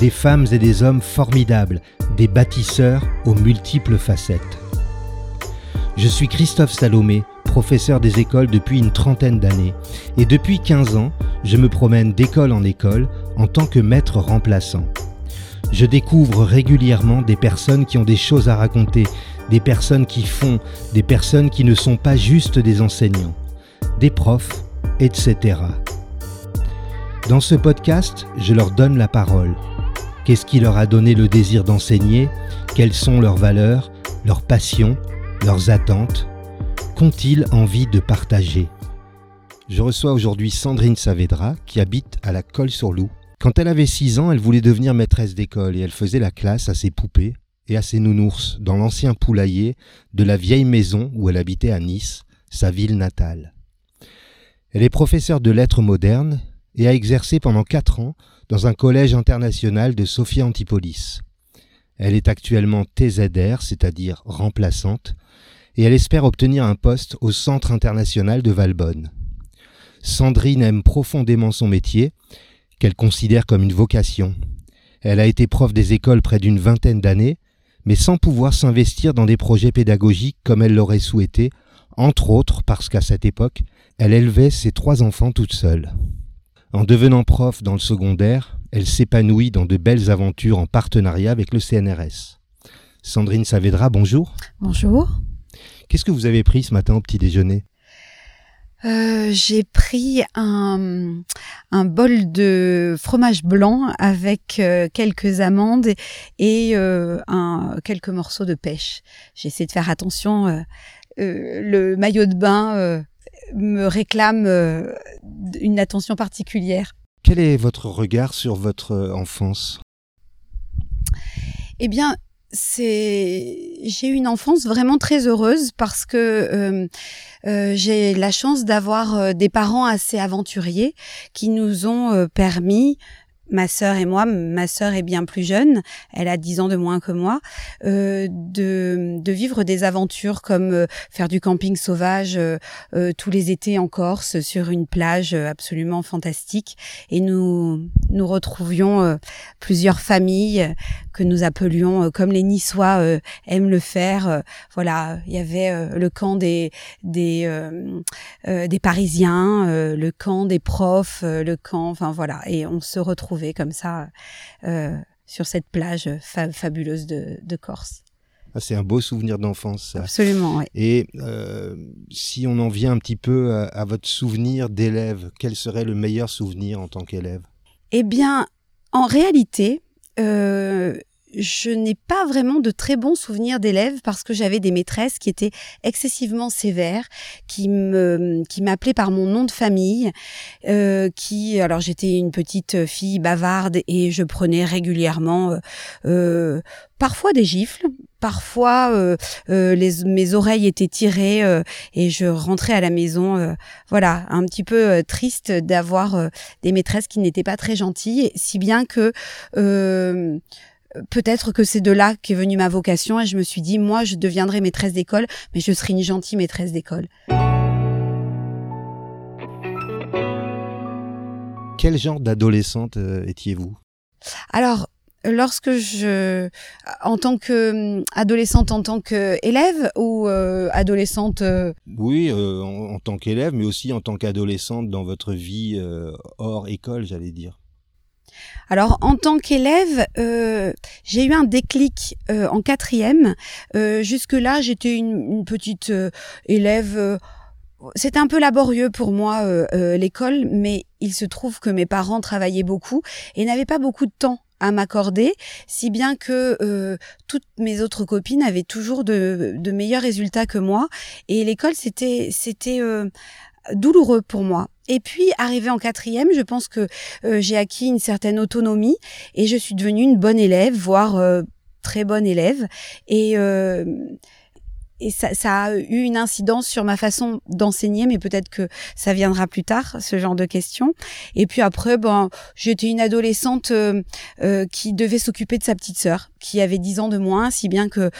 des femmes et des hommes formidables, des bâtisseurs aux multiples facettes. Je suis Christophe Salomé, professeur des écoles depuis une trentaine d'années, et depuis 15 ans, je me promène d'école en école en tant que maître remplaçant. Je découvre régulièrement des personnes qui ont des choses à raconter, des personnes qui font, des personnes qui ne sont pas juste des enseignants, des profs, etc. Dans ce podcast, je leur donne la parole. Qu'est-ce qui leur a donné le désir d'enseigner? Quelles sont leurs valeurs, leurs passions, leurs attentes? Qu'ont-ils envie de partager? Je reçois aujourd'hui Sandrine Saavedra qui habite à la Colle-sur-Loup. Quand elle avait 6 ans, elle voulait devenir maîtresse d'école et elle faisait la classe à ses poupées et à ses nounours dans l'ancien poulailler de la vieille maison où elle habitait à Nice, sa ville natale. Elle est professeure de lettres modernes et a exercé pendant quatre ans dans un collège international de Sophia Antipolis. Elle est actuellement TZR, c'est-à-dire remplaçante, et elle espère obtenir un poste au Centre international de Valbonne. Sandrine aime profondément son métier, qu'elle considère comme une vocation. Elle a été prof des écoles près d'une vingtaine d'années mais sans pouvoir s'investir dans des projets pédagogiques comme elle l'aurait souhaité, entre autres parce qu'à cette époque, elle élevait ses trois enfants toute seule. En devenant prof dans le secondaire, elle s'épanouit dans de belles aventures en partenariat avec le CNRS. Sandrine Saavedra, bonjour. Bonjour. Qu'est-ce que vous avez pris ce matin au petit déjeuner? Euh, j'ai pris un, un, bol de fromage blanc avec euh, quelques amandes et euh, un, quelques morceaux de pêche. J'ai essayé de faire attention. le maillot de bain me réclame une attention particulière. Quel est votre regard sur votre enfance? Eh bien, c'est j'ai eu une enfance vraiment très heureuse parce que euh, euh, j'ai la chance d'avoir euh, des parents assez aventuriers qui nous ont permis ma sœur et moi, ma sœur est bien plus jeune, elle a 10 ans de moins que moi, euh, de, de, vivre des aventures comme euh, faire du camping sauvage euh, euh, tous les étés en Corse sur une plage absolument fantastique. Et nous nous retrouvions plusieurs familles que nous appelions comme les Niçois aiment le faire. voilà, il y avait le camp des des des Parisiens, le camp des profs, le camp, enfin voilà, et on se retrouve comme ça euh, sur cette plage fabuleuse de, Corse. Ah, c'est un beau souvenir d'enfance. Absolument, oui. Et euh, si on en vient un petit peu à, votre souvenir d'élève, quel serait le meilleur souvenir en tant qu'élève? Eh bien, en réalité, euh, je n'ai pas vraiment de très bons souvenirs d'élèves parce que j'avais des maîtresses qui étaient excessivement sévères, qui me qui m'appelaient par mon nom de famille, euh, qui alors j'étais une petite fille bavarde et je prenais régulièrement euh, euh parfois des gifles, parfois euh, euh mes oreilles étaient tirées euh, et je rentrais à la maison, euh, voilà, un petit peu triste d'avoir des maîtresses qui n'étaient pas très gentilles, si bien que peut-être que c'est de là qu'est venue ma vocation et je me suis dit, moi, je deviendrai maîtresse d'école, mais je serai une gentille maîtresse d'école. Quel genre d'adolescente euh, étiez-vous? Alors, lorsque je, en tant que hum, adolescente, en tant qu'élève ou euh, adolescente euh Oui, en, tant qu'élève, mais aussi en tant qu'adolescente dans votre vie hors école, j'allais dire. Alors en tant qu'élève, euh, j'ai eu un déclic euh, en quatrième. Euh, jusque-là, j'étais une, petite élève. c'était un peu laborieux pour moi l'école, mais il se trouve que mes parents travaillaient beaucoup et n'avaient pas beaucoup de temps à m'accorder, si bien que toutes mes autres copines avaient toujours de, meilleurs résultats que moi. Et l'école, c'était douloureux pour moi. Et puis, arrivé en quatrième, je pense que euh, j'ai acquis une certaine autonomie et je suis devenue une bonne élève, voire euh, très bonne élève et et ça, a eu une incidence sur ma façon d'enseigner, mais peut-être que ça viendra plus tard, ce genre de questions. Et puis après, ben, j'étais une adolescente euh, euh, qui devait s'occuper de sa petite sœur, qui avait 10 ans de moins, si bien que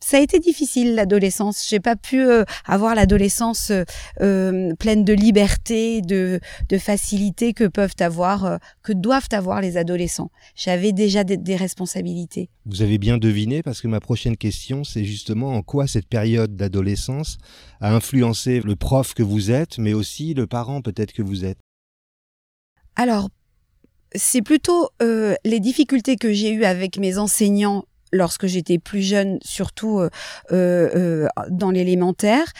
ça a été difficile l'adolescence. J'ai pas pu euh, avoir l'adolescence euh, euh, pleine de liberté, de, de facilité que peuvent avoir, que doivent avoir les adolescents. J'avais déjà des, des, responsabilités. Vous avez bien deviné parce que ma prochaine question, c'est justement en quoi cette période d'adolescence a influencé le prof que vous êtes, mais aussi le parent peut-être que vous êtes. Alors, c'est plutôt les difficultés que j'ai eues avec mes enseignants lorsque j'étais plus jeune, surtout euh, euh, euh dans l'élémentaire,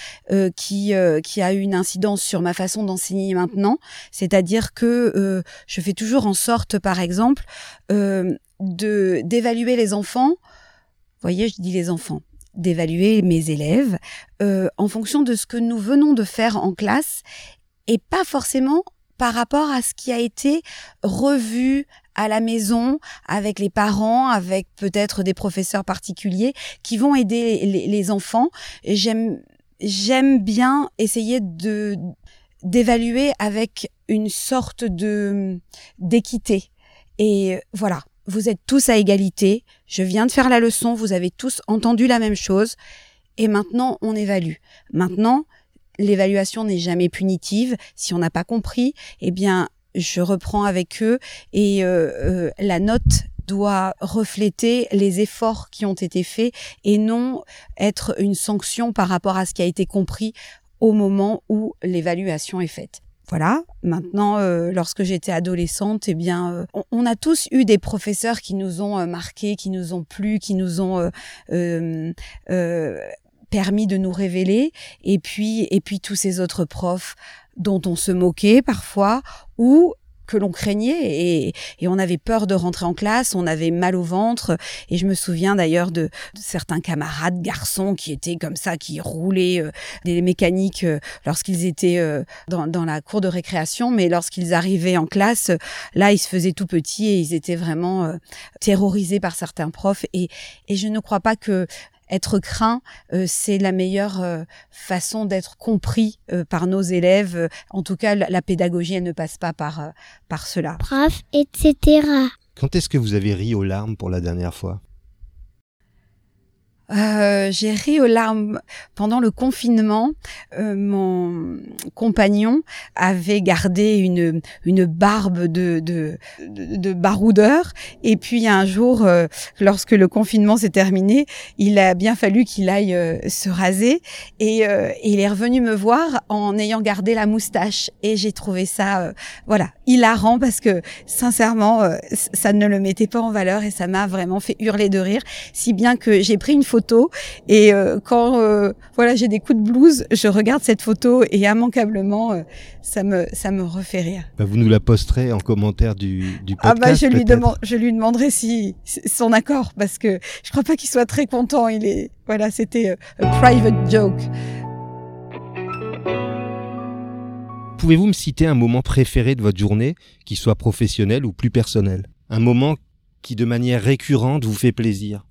qui qui a eu une incidence sur ma façon d'enseigner maintenant. C'est-à-dire que je fais toujours en sorte, par exemple, de d'évaluer les enfants. Vous voyez, je dis les enfants d'évaluer mes élèves en fonction de ce que nous venons de faire en classe et pas forcément par rapport à ce qui a été revu à la maison avec les parents, avec peut-être des professeurs particuliers qui vont aider les, enfants. J'aime j'aime bien essayer de d'évaluer avec une sorte de d'équité. Et voilà, vous êtes tous à égalité. Je viens de faire la leçon, vous avez tous entendu la même chose. Et maintenant, on évalue. Maintenant, l'évaluation n'est jamais punitive. Si on n'a pas compris, eh bien, je reprends avec eux et euh, euh, la note doit refléter les efforts qui ont été faits et non être une sanction par rapport à ce qui a été compris au moment où l'évaluation est faite. Voilà. Maintenant, euh, lorsque j'étais adolescente, eh bien, on, a tous eu des professeurs qui nous ont marqués, qui nous ont plu, qui nous ont permis de nous révéler et puis et puis tous ces autres profs dont on se moquait parfois ou que l'on craignait et, et, on avait peur de rentrer en classe, on avait mal au ventre. Et je me souviens d'ailleurs de, certains camarades garçons qui étaient comme ça, qui roulaient euh, des mécaniques euh, lorsqu'ils étaient euh, dans, dans, la cour de récréation, mais lorsqu'ils arrivaient en classe, là ils se faisaient tout petits et ils étaient vraiment terrorisés par certains profs. Et, et je ne crois pas que être craint, euh, c'est la meilleure euh, façon d'être compris euh, par nos élèves. En tout cas, la, pédagogie, elle ne passe pas par, par cela. Prof, etc. Quand est-ce que vous avez ri aux larmes pour la dernière fois? Euh, j'ai ri aux larmes. Pendant le confinement. Euh, mon compagnon avait gardé une une barbe de de, de, baroudeur. Et puis un jour, euh, lorsque le confinement s'est terminé, il a bien fallu qu'il aille euh, se raser. Et, il est revenu me voir en ayant gardé la moustache. Et j'ai trouvé ça voilà hilarant parce que sincèrement ça ne le mettait pas en valeur et ça m'a vraiment fait hurler de rire si bien que j'ai pris une photo et euh, quand euh, voilà j'ai des coups de blues, je regarde cette photo et immanquablement euh, ça me ça me refait rire. Bah, vous nous la posterez en commentaire du, du podcast. Ah bah je lui demande je lui demanderai si son accord parce que je crois pas qu'il soit très content. Il est voilà c'était un private joke. Pouvez-vous me citer un moment préféré de votre journée, qui soit professionnel ou plus personnel? Un moment qui de manière récurrente vous fait plaisir?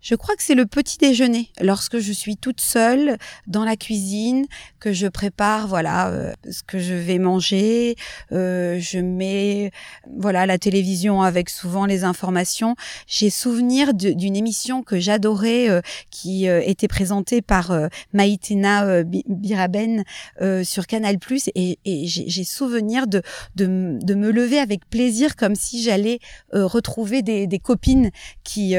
Je crois que c'est le petit déjeuner. Lorsque je suis toute seule dans la cuisine, que je prépare, voilà, euh, ce que je vais manger, euh, je mets, voilà, la télévision avec souvent les informations. J'ai souvenir d'une émission que j'adorais, euh, qui était présentée par Maïtena Biraben sur Canal+, et, et j'ai souvenir de, de, de, me lever avec plaisir, comme si j'allais retrouver des, des, copines qui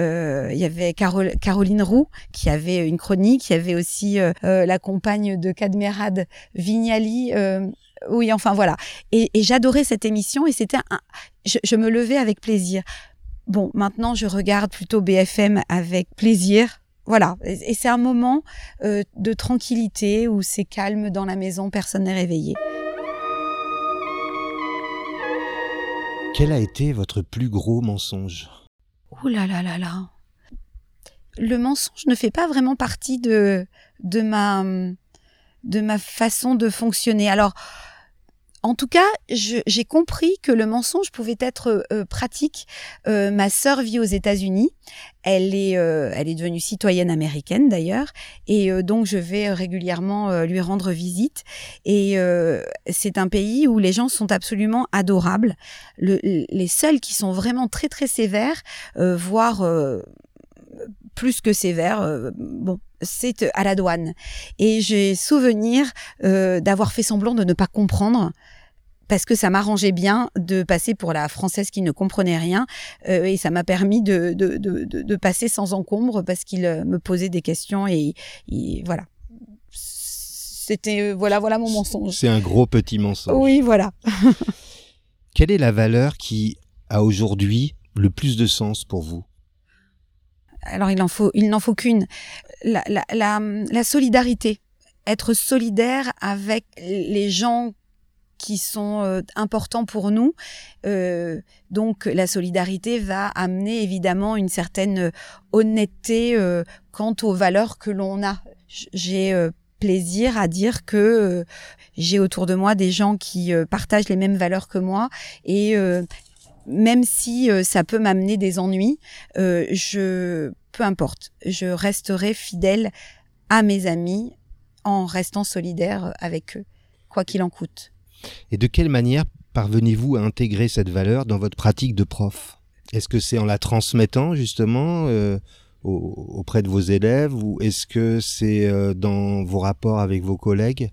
euh, il y avait Caroline Roux qui avait une chronique, il y avait aussi euh, euh, la compagne de Cadmerade Vignali. oui, enfin voilà. Et, j'adorais cette émission et c'était un, je, me levais avec plaisir. Bon, maintenant je regarde plutôt BFM avec plaisir. Voilà, et, c'est un moment de tranquillité où c'est calme dans la maison, personne n'est réveillé. Quel a été votre plus gros mensonge? Ouh là là là là le mensonge ne fait pas vraiment partie de, de, ma, de ma façon de fonctionner. Alors, en tout cas, j'ai compris que le mensonge pouvait être euh, pratique. Euh, ma sœur vit aux États-Unis. Elle est, euh, elle est devenue citoyenne américaine d'ailleurs, et donc je vais régulièrement lui rendre visite. Et c'est un pays où les gens sont absolument adorables. les seuls qui sont vraiment très très sévères, voire plus que sévères, bon, c'est à la douane. Et j'ai souvenir d'avoir fait semblant de ne pas comprendre parce que ça m'arrangeait bien de passer pour la française qui ne comprenait rien euh, et ça m'a permis de, de, de, de, passer sans encombre parce qu'il euh, me posait des questions et, voilà. C'était euh, voilà voilà mon mensonge. C'est un gros petit mensonge. Oui, voilà. Quelle est la valeur qui a aujourd'hui le plus de sens pour vous? Alors il en faut il n'en faut qu'une la, la, la, la solidarité être solidaire avec les gens qui sont euh, importants pour nous. Euh, donc la solidarité va amener évidemment une certaine euh, honnêteté quant aux valeurs que l'on a. J'ai plaisir à dire que j'ai autour de moi des gens qui partagent les mêmes valeurs que moi et même si ça peut m'amener des ennuis, je peu importe, je resterai fidèle à mes amis en restant solidaire avec eux, quoi qu'il en coûte. Et de quelle manière parvenez-vous à intégrer cette valeur dans votre pratique de prof? Est-ce que c'est en la transmettant justement euh, auprès de vos élèves ou est-ce que c'est euh, dans vos rapports avec vos collègues?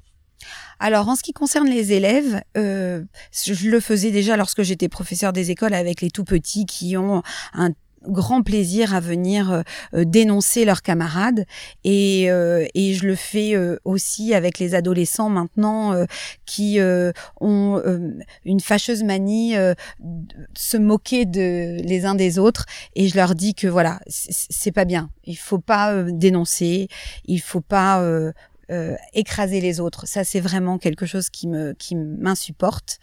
Alors, en ce qui concerne les élèves, euh, je le faisais déjà lorsque j'étais professeur des écoles avec les tout petits qui ont un grand plaisir à venir euh, euh, dénoncer leurs camarades. Et, euh, et je le fais aussi avec les adolescents maintenant qui ont une fâcheuse manie de se moquer de les uns des autres. Et je leur dis que voilà c'est pas bien. Il faut pas dénoncer. Il faut pas écraser les autres ça c'est vraiment quelque chose qui me qui m'insupporte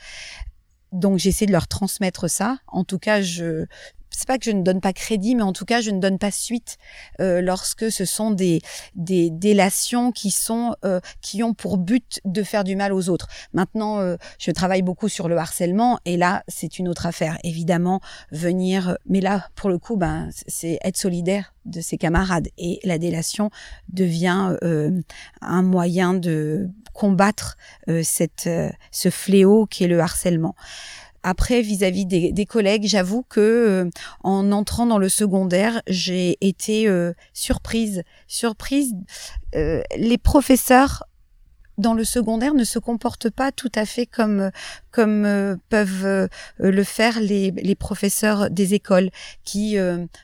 donc j'essaie de leur transmettre ça. En tout cas, je c'est pas que je ne donne pas crédit, mais en tout cas, je ne donne pas suite euh, lorsque ce sont des des délations qui sont euh, qui ont pour but de faire du mal aux autres. Maintenant, euh, je travaille beaucoup sur le harcèlement et là, c'est une autre affaire. Évidemment, venir, mais là, pour le coup, ben, c'est être solidaire de ses camarades et la délation devient un moyen de combattre cette ce fléau qui est le harcèlement. Après, vis-à-vis des, collègues, j'avoue que euh, en entrant dans le secondaire, j'ai été euh, surprise. Surprise, euh, les professeurs dans le secondaire ne se comportent pas tout à fait comme comme peuvent le faire les, les professeurs des écoles qui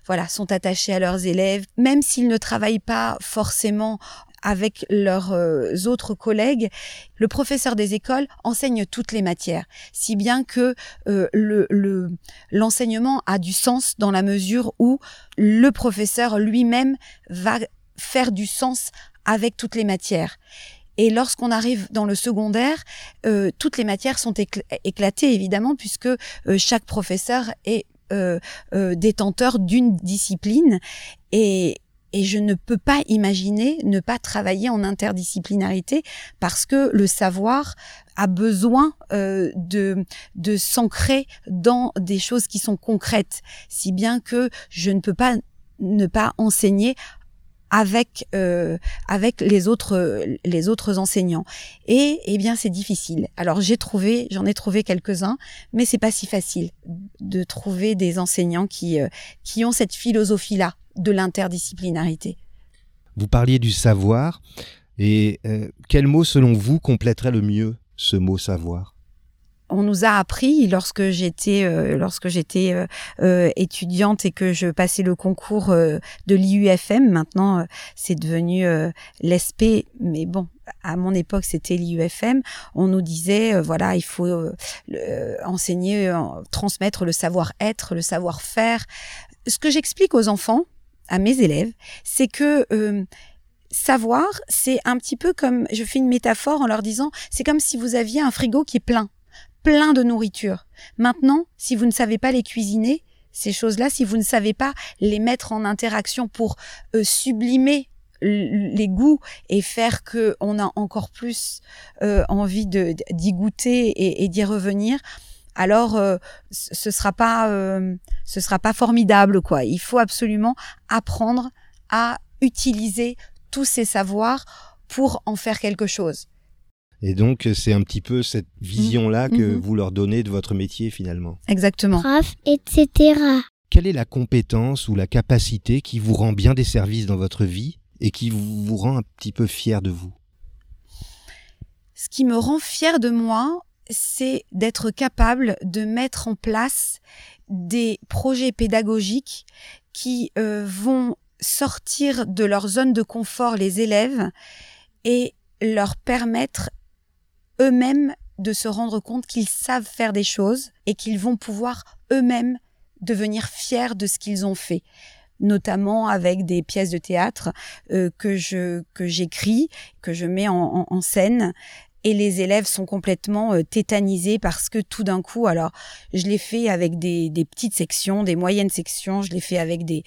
voilà sont attachés à leurs élèves même s'ils ne travaillent pas forcément avec leurs euh, autres collègues, le professeur des écoles enseigne toutes les matières, si bien que euh, le l'enseignement a du sens dans la mesure où le professeur lui-même va faire du sens avec toutes les matières. Et lorsqu'on arrive dans le secondaire, euh, toutes les matières sont éclatées évidemment puisque chaque professeur est détenteur d'une discipline et, et je ne peux pas imaginer ne pas travailler en interdisciplinarité parce que le savoir a besoin euh, de, de s'ancrer dans des choses qui sont concrètes, si bien que je ne peux pas ne pas enseigner avec euh, avec les autres les autres enseignants. Et eh bien c'est difficile. Alors j'ai trouvé j'en ai trouvé quelques uns mais c'est pas si facile de trouver des enseignants qui euh, qui ont cette philosophie là de l'interdisciplinarité. Vous parliez du savoir, et euh, quel mot selon vous compléterait le mieux ce mot savoir? On nous a appris lorsque j'étais euh, lorsque j'étais euh, étudiante et que je passais le concours de l'IUFM. Maintenant, c'est devenu l'ESP, mais bon, à mon époque, c'était l'IUFM. On nous disait, voilà, il faut enseigner, transmettre le savoir-être, le savoir-faire. Ce que j'explique aux enfants, à mes élèves, c'est que euh, savoir, c'est un petit peu comme, je fais une métaphore en leur disant, c'est comme si vous aviez un frigo qui est plein, plein de nourriture. Maintenant, si vous ne savez pas les cuisiner, ces choses-là, si vous ne savez pas les mettre en interaction pour euh, sublimer les goûts et faire que on a encore plus euh, envie de d'y goûter et, d'y revenir alors euh, ce sera pas euh, ce sera pas formidable quoi il faut absolument apprendre à utiliser tous ces savoirs pour en faire quelque chose et donc, c'est un petit peu cette vision-là que mhm. vous leur donnez de votre métier finalement. Exactement. Prof, etc. Quelle est la compétence ou la capacité qui vous rend bien des services dans votre vie et qui vous rend un petit peu fier de vous? Ce qui me rend fier de moi, c'est d'être capable de mettre en place des projets pédagogiques qui euh, vont sortir de leur zone de confort les élèves et leur permettre eux-mêmes de se rendre compte qu'ils savent faire des choses et qu'ils vont pouvoir eux-mêmes devenir fiers de ce qu'ils ont fait notamment avec des pièces de théâtre euh, que je que j'écris, que je mets en, en, scène. Et les élèves sont complètement euh, tétanisés parce que tout d'un coup, alors je l'ai fait avec des, des petites sections, des moyennes sections, je l'ai fait avec des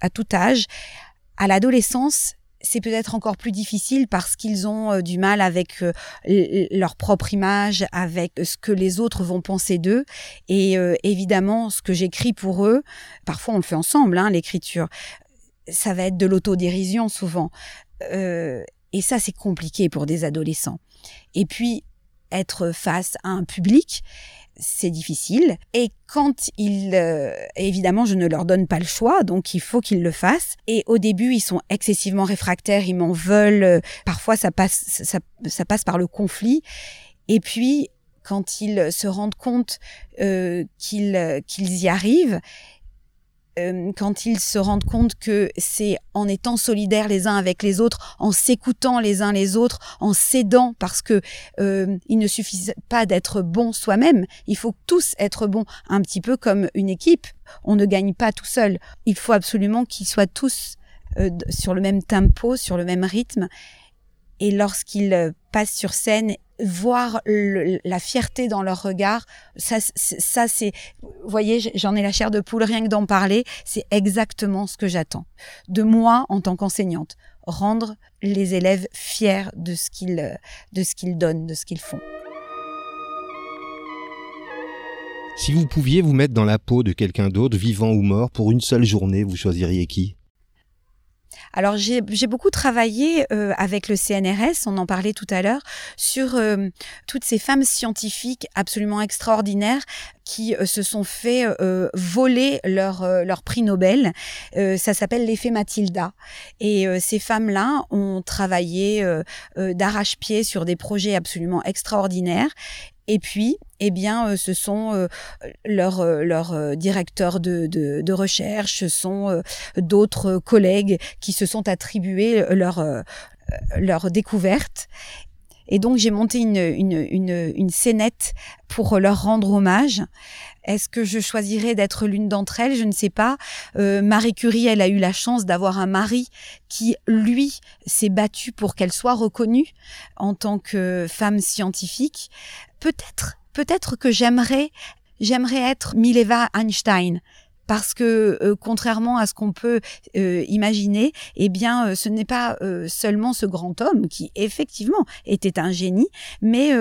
à tout âge. À l'adolescence, c'est peut-être encore plus difficile parce qu'ils ont euh, du mal avec euh, leur propre image, avec ce que les autres vont penser d'eux. Et euh, évidemment, ce que j'écris pour eux, parfois on le fait ensemble, hein, l'écriture, ça va être de l'autodérision souvent. Et ça, c'est compliqué pour des adolescents. Et puis, être face à un public, c'est difficile. Et quand ils, euh, évidemment, je ne leur donne pas le choix, donc il faut qu'ils le fassent. Et au début, ils sont excessivement réfractaires, ils m'en veulent. Parfois, ça passe, ça, passe par le conflit. Et puis, quand ils se rendent compte euh, qu'ils qu'ils y arrivent, euh, quand ils se rendent compte que c'est en étant solidaires les uns avec les autres, en s'écoutant les uns les autres, en s'aidant, parce que euh, il ne suffit pas d'être bon soi-même, il faut tous être bons, un petit peu comme une équipe. On ne gagne pas tout seul. Il faut absolument qu'ils soient tous euh, sur le même tempo, sur le même rythme. Et lorsqu'ils passent sur scène voir la fierté dans leur regard, ça, ça c'est, vous voyez, j'en ai la chair de poule rien que d'en parler, c'est exactement ce que j'attends de moi en tant qu'enseignante, rendre les élèves fiers de ce qu'ils, de ce qu'ils donnent, de ce qu'ils font. Si vous pouviez vous mettre dans la peau de quelqu'un d'autre, vivant ou mort, pour une seule journée, vous choisiriez qui? Alors j'ai beaucoup travaillé euh, avec le CNRS, on en parlait tout à l'heure, sur euh, toutes ces femmes scientifiques absolument extraordinaires qui euh, se sont fait voler leur, leur prix Nobel. ça s'appelle l'effet Mathilda. Et ces femmes-là ont travaillé d'arrache-pied sur des projets absolument extraordinaires. Et puis, eh bien, euh, ce sont euh, leurs leur, euh, directeurs de, de, de, recherche, ce sont d'autres collègues qui se sont attribués leur, leur découverte. Et donc, j'ai monté une, une, une, une scénette pour leur rendre hommage. Est-ce que je choisirais d'être l'une d'entre elles? Je ne sais pas. Marie Curie, elle a eu la chance d'avoir un mari qui, lui, s'est battu pour qu'elle soit reconnue en tant que femme scientifique peut-être, peut-être que j'aimerais, j'aimerais être Mileva Einstein parce que euh, contrairement à ce qu'on peut euh, imaginer, eh bien, euh, ce n'est pas seulement ce grand homme qui effectivement était un génie, mais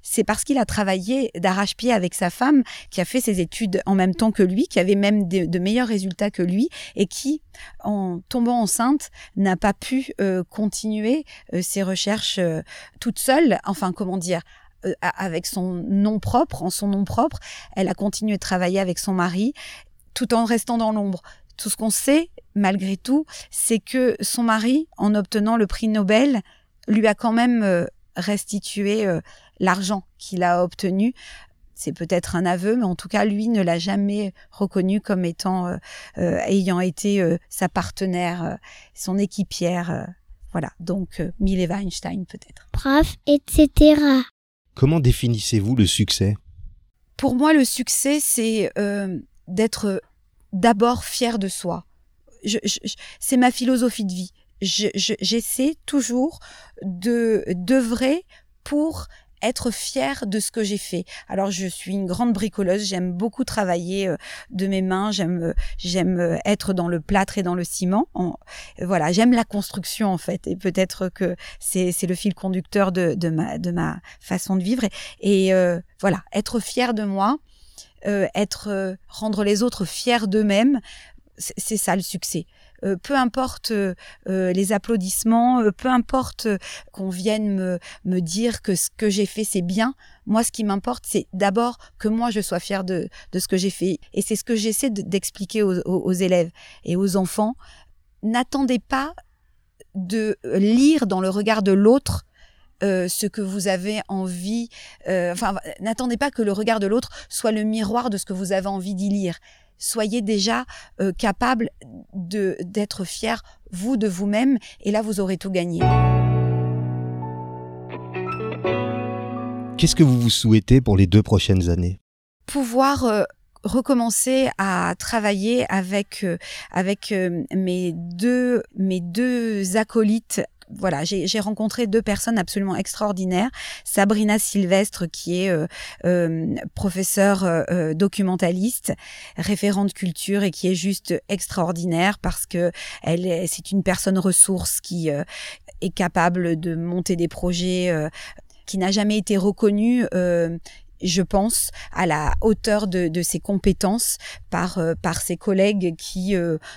c'est parce qu'il a travaillé d'arrache-pied avec sa femme, qui a fait ses études en même temps que lui, qui avait même de, de meilleurs résultats que lui, et qui, en tombant enceinte, n'a pas pu continuer ses recherches toute seule. Enfin, comment dire euh, avec son nom propre, en son nom propre. Elle a continué de travailler avec son mari tout en restant dans l'ombre. Tout ce qu'on sait, malgré tout, c'est que son mari, en obtenant le prix Nobel, lui a quand même euh, restitué euh, l'argent qu'il a obtenu. C'est peut-être un aveu, mais en tout cas, lui ne l'a jamais reconnu comme étant ayant été sa partenaire, son équipière. voilà, donc Mileva Einstein peut-être. Prof, etc. Comment définissez-vous le succès? Pour moi, le succès, c'est euh, d'être d'abord fier de soi. c'est ma philosophie de vie. J'essaie toujours de d'œuvrer pour être fière de ce que j'ai fait. Alors je suis une grande bricoleuse, j'aime beaucoup travailler euh, de mes mains, j'aime euh, j'aime euh, être dans le plâtre et dans le ciment. voilà, j'aime la construction en fait et peut-être que c'est c'est le fil conducteur de de ma de ma façon de vivre et, voilà, être fière de moi, être rendre les autres fiers d'eux-mêmes, c'est ça le succès. Euh, peu importe euh, euh, les applaudissements, peu importe qu'on vienne me, me dire que ce que j'ai fait c'est bien. Moi, ce qui m'importe, c'est d'abord que moi je sois fière de, de ce que j'ai fait. Et c'est ce que j'essaie d'expliquer aux, aux, élèves et aux enfants. N'attendez pas de lire dans le regard de l'autre ce que vous avez envie. enfin, n'attendez pas que le regard de l'autre soit le miroir de ce que vous avez envie d'y lire soyez déjà euh, capable de d'être fier vous de vous-même et là vous aurez tout gagné. Qu'est-ce que vous vous souhaitez pour les deux prochaines années? Pouvoir euh, recommencer à travailler avec euh, avec mes deux mes deux acolytes voilà, j'ai rencontré deux personnes absolument extraordinaires. Sabrina Sylvestre, qui est euh, euh professeure euh, documentaliste, référente culture et qui est juste extraordinaire parce que elle, c'est une personne ressource qui euh, est capable de monter des projets qui n'a jamais été reconnue je pense, à la hauteur de, de ses compétences par, par ses collègues qui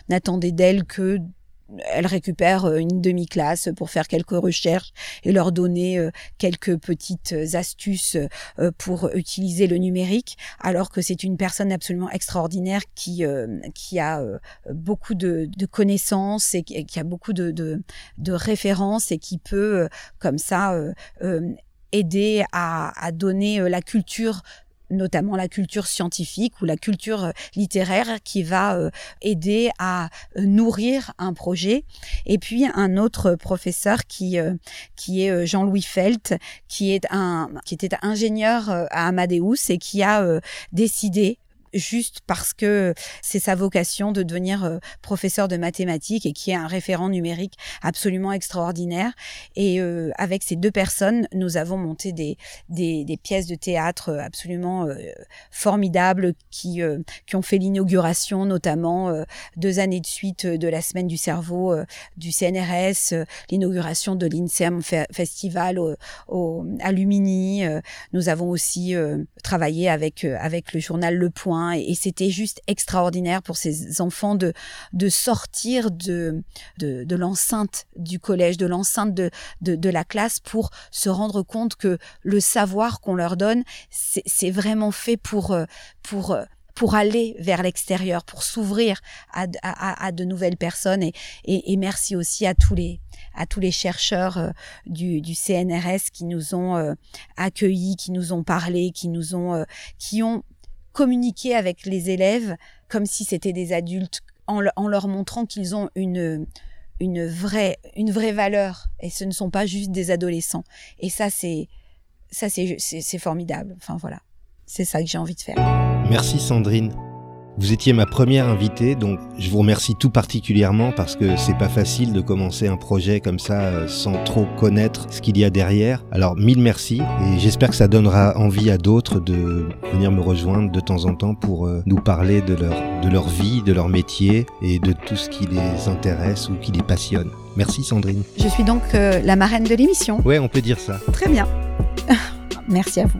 n'attendaient d'elle que elle récupère euh, une demi-classe pour faire quelques recherches et leur donner euh, quelques petites astuces euh, pour utiliser le numérique, alors que c'est une personne absolument extraordinaire qui, qui a beaucoup de, connaissances et qui a beaucoup de, de, références et qui peut, comme ça, aider à, à donner la culture notamment la culture scientifique ou la culture euh, littéraire qui va euh, aider à euh, nourrir un projet. Et puis un autre professeur qui qui est Jean-Louis Felt, qui est un qui était ingénieur à Amadeus et qui a décidé juste parce que c'est sa vocation de devenir euh, professeur de mathématiques et qui est un référent numérique absolument extraordinaire. Et euh, avec ces deux personnes, nous avons monté des, des, des pièces de théâtre absolument euh, formidables qui, qui ont fait l'inauguration notamment deux années de suite de la semaine du cerveau du CNRS, l'inauguration de l'INSERM Festival au, au, à Lumini. nous avons aussi travaillé avec, avec le journal Le Point et, c'était juste extraordinaire pour ces enfants de, de sortir de, de, l'enceinte du collège, de l'enceinte de, de, la classe pour se rendre compte que le savoir qu'on leur donne, c'est vraiment fait pour, euh, pour, euh, pour aller vers l'extérieur, pour s'ouvrir à, à, de nouvelles personnes. Et, et, merci aussi à tous les, à tous les chercheurs euh, du, du, CNRS qui nous ont accueillis, qui nous ont parlé, qui nous ont, qui ont communiquer avec les élèves comme si c'était des adultes en, leur montrant qu'ils ont une, une, vraie, une vraie valeur et ce ne sont pas juste des adolescents. Et ça, c'est, ça, c'est, formidable. Enfin, voilà. C'est ça que j'ai envie de faire. Merci Sandrine. Vous étiez ma première invitée, donc je vous remercie tout particulièrement parce que c'est pas facile de commencer un projet comme ça euh, sans trop connaître ce qu'il y a derrière. Alors mille merci et j'espère que ça donnera envie à d'autres de venir me rejoindre de temps en temps pour euh, nous parler de leur, de leur vie, de leur métier et de tout ce qui les intéresse ou qui les passionne. Merci Sandrine. Je suis donc euh, la marraine de l'émission. Ouais, on peut dire ça. Très bien. merci à vous.